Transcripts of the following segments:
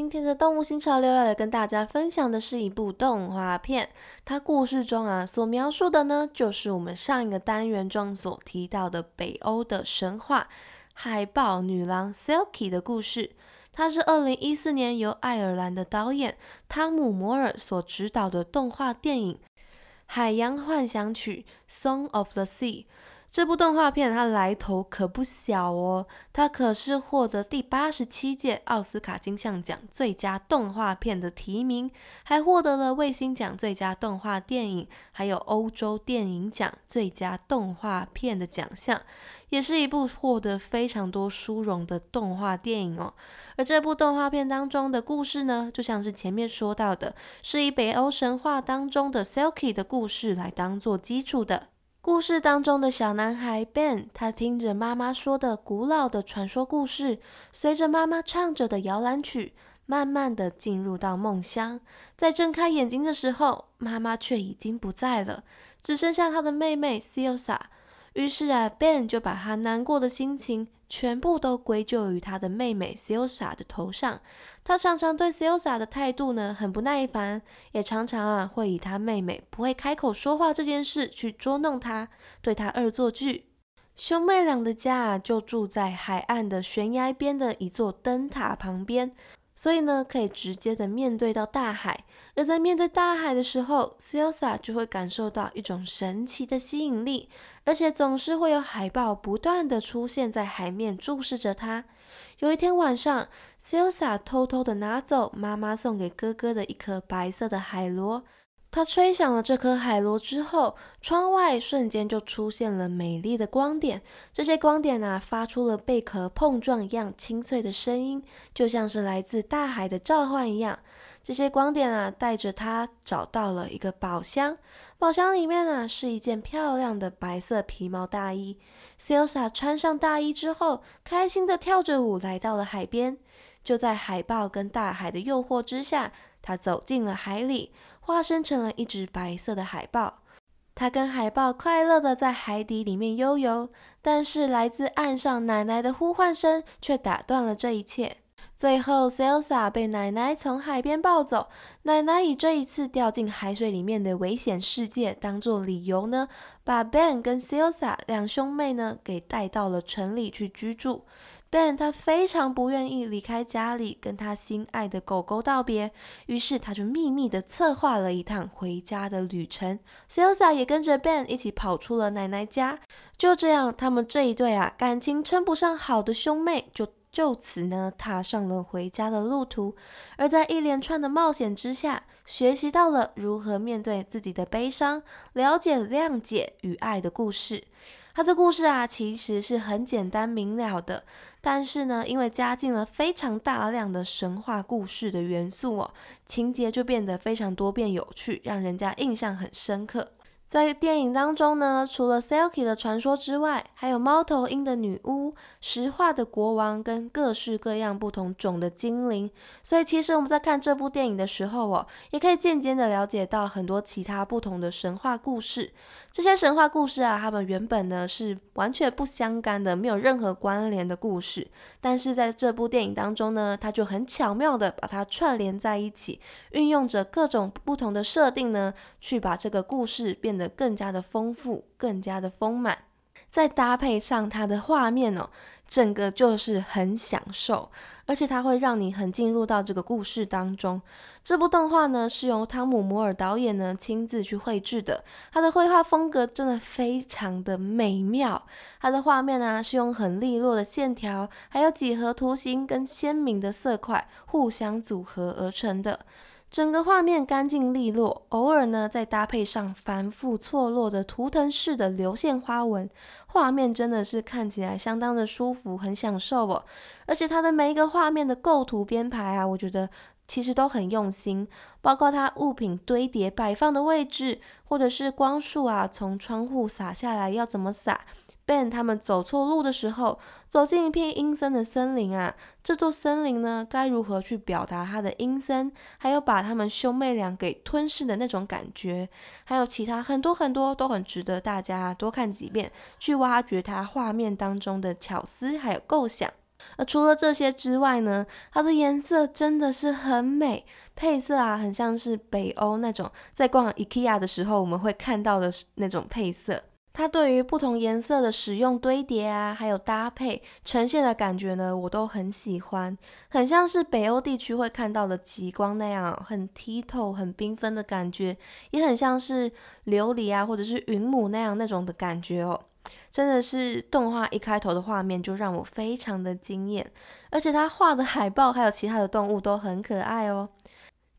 今天的动物新潮流要来跟大家分享的是一部动画片，它故事中啊所描述的呢，就是我们上一个单元中所提到的北欧的神话海豹女郎 Silky 的故事。它是二零一四年由爱尔兰的导演汤姆摩尔所执导的动画电影《海洋幻想曲》（Song of the Sea）。这部动画片它来头可不小哦，它可是获得第八十七届奥斯卡金像奖最佳动画片的提名，还获得了卫星奖最佳动画电影，还有欧洲电影奖最佳动画片的奖项，也是一部获得非常多殊荣的动画电影哦。而这部动画片当中的故事呢，就像是前面说到的，是以北欧神话当中的 Silky 的故事来当做基础的。故事当中的小男孩 Ben，他听着妈妈说的古老的传说故事，随着妈妈唱着的摇篮曲，慢慢的进入到梦乡。在睁开眼睛的时候，妈妈却已经不在了，只剩下他的妹妹 s i o s a 于是啊，Ben 就把他难过的心情全部都归咎于他的妹妹 Silsa 的头上。他常常对 Silsa 的态度呢很不耐烦，也常常啊会以他妹妹不会开口说话这件事去捉弄他，对他恶作剧。兄妹俩的家啊就住在海岸的悬崖边的一座灯塔旁边。所以呢，可以直接的面对到大海。而在面对大海的时候 s i l s a 就会感受到一种神奇的吸引力，而且总是会有海豹不断的出现在海面，注视着他。有一天晚上 s i l s a 偷偷的拿走妈妈送给哥哥的一颗白色的海螺。他吹响了这颗海螺之后，窗外瞬间就出现了美丽的光点。这些光点啊，发出了贝壳碰撞一样清脆的声音，就像是来自大海的召唤一样。这些光点啊，带着他找到了一个宝箱。宝箱里面啊，是一件漂亮的白色皮毛大衣。s i l s a 穿上大衣之后，开心的跳着舞来到了海边。就在海豹跟大海的诱惑之下，他走进了海里。化身成了一只白色的海豹，他跟海豹快乐的在海底里面悠游，但是来自岸上奶奶的呼唤声却打断了这一切。最后 s e l s a 被奶奶从海边抱走，奶奶以这一次掉进海水里面的危险世界当做理由呢，把 Ben 跟 s e l s a 两兄妹呢给带到了城里去居住。Ben 他非常不愿意离开家里，跟他心爱的狗狗道别，于是他就秘密的策划了一趟回家的旅程。s e l s a 也跟着 Ben 一起跑出了奶奶家。就这样，他们这一对啊感情称不上好的兄妹，就就此呢踏上了回家的路途。而在一连串的冒险之下，学习到了如何面对自己的悲伤，了解、谅解与爱的故事。他的故事啊，其实是很简单明了的。但是呢，因为加进了非常大量的神话故事的元素哦，情节就变得非常多变有趣，让人家印象很深刻。在电影当中呢，除了 Selkie 的传说之外，还有猫头鹰的女巫、石化的国王跟各式各样不同种的精灵。所以其实我们在看这部电影的时候哦，也可以渐渐的了解到很多其他不同的神话故事。这些神话故事啊，它们原本呢是完全不相干的，没有任何关联的故事。但是在这部电影当中呢，它就很巧妙的把它串联在一起，运用着各种不同的设定呢，去把这个故事变得更加的丰富，更加的丰满。再搭配上它的画面哦，整个就是很享受。而且它会让你很进入到这个故事当中。这部动画呢是由汤姆·摩尔导演呢亲自去绘制的，他的绘画风格真的非常的美妙。它的画面呢是用很利落的线条，还有几何图形跟鲜明的色块互相组合而成的。整个画面干净利落，偶尔呢再搭配上繁复错落的图腾式的流线花纹，画面真的是看起来相当的舒服，很享受哦。而且它的每一个画面的构图编排啊，我觉得其实都很用心，包括它物品堆叠摆放的位置，或者是光束啊从窗户洒下来要怎么洒。他们走错路的时候，走进一片阴森的森林啊，这座森林呢该如何去表达它的阴森，还有把他们兄妹俩给吞噬的那种感觉，还有其他很多很多都很值得大家多看几遍，去挖掘它画面当中的巧思还有构想。而除了这些之外呢，它的颜色真的是很美，配色啊，很像是北欧那种在逛 IKEA 的时候我们会看到的那种配色。它对于不同颜色的使用堆叠啊，还有搭配呈现的感觉呢，我都很喜欢，很像是北欧地区会看到的极光那样，很剔透、很缤纷的感觉，也很像是琉璃啊，或者是云母那样那种的感觉哦。真的是动画一开头的画面就让我非常的惊艳，而且他画的海报还有其他的动物都很可爱哦。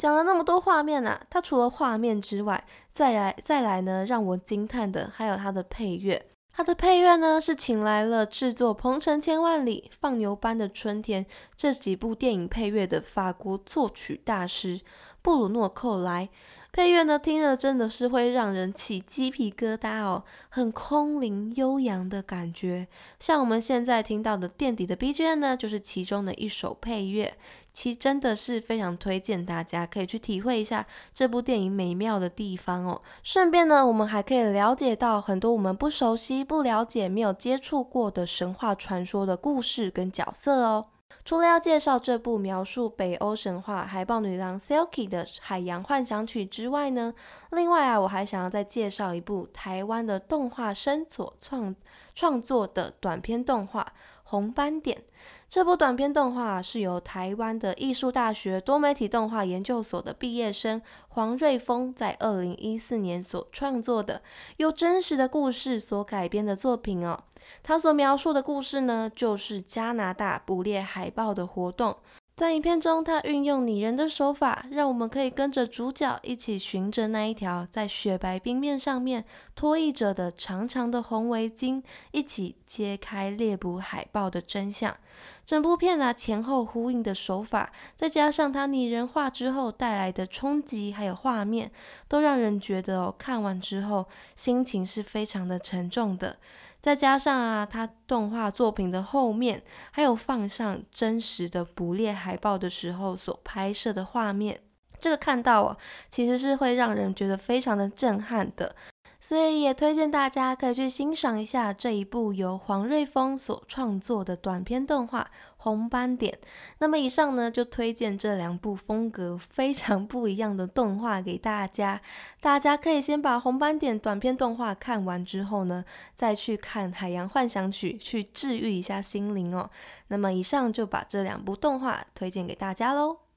讲了那么多画面啊，它除了画面之外，再来再来呢，让我惊叹的还有它的配乐。它的配乐呢是请来了制作《鹏程千万里》《放牛班的春天》这几部电影配乐的法国作曲大师布鲁诺·寇莱。配乐呢，听着真的是会让人起鸡皮疙瘩哦，很空灵悠扬的感觉。像我们现在听到的垫底的 BGM 呢，就是其中的一首配乐。其真的是非常推荐大家可以去体会一下这部电影美妙的地方哦。顺便呢，我们还可以了解到很多我们不熟悉、不了解、没有接触过的神话传说的故事跟角色哦。除了要介绍这部描述北欧神话海豹女郎 Silky 的海洋幻想曲之外呢，另外啊，我还想要再介绍一部台湾的动画生所创创作的短片动画《红斑点》。这部短片动画是由台湾的艺术大学多媒体动画研究所的毕业生黄瑞峰在二零一四年所创作的，由真实的故事所改编的作品哦。他所描述的故事呢，就是加拿大捕猎海豹的活动。在影片中，他运用拟人的手法，让我们可以跟着主角一起寻着那一条在雪白冰面上面拖曳着的长长的红围巾，一起揭开猎捕海豹的真相。整部片啊，前后呼应的手法，再加上它拟人化之后带来的冲击，还有画面，都让人觉得哦，看完之后心情是非常的沉重的。再加上啊，他动画作品的后面还有放上真实的捕猎海豹的时候所拍摄的画面，这个看到啊，其实是会让人觉得非常的震撼的。所以也推荐大家可以去欣赏一下这一部由黄瑞峰所创作的短片动画《红斑点》。那么以上呢，就推荐这两部风格非常不一样的动画给大家。大家可以先把《红斑点》短片动画看完之后呢，再去看《海洋幻想曲》，去治愈一下心灵哦。那么以上就把这两部动画推荐给大家喽。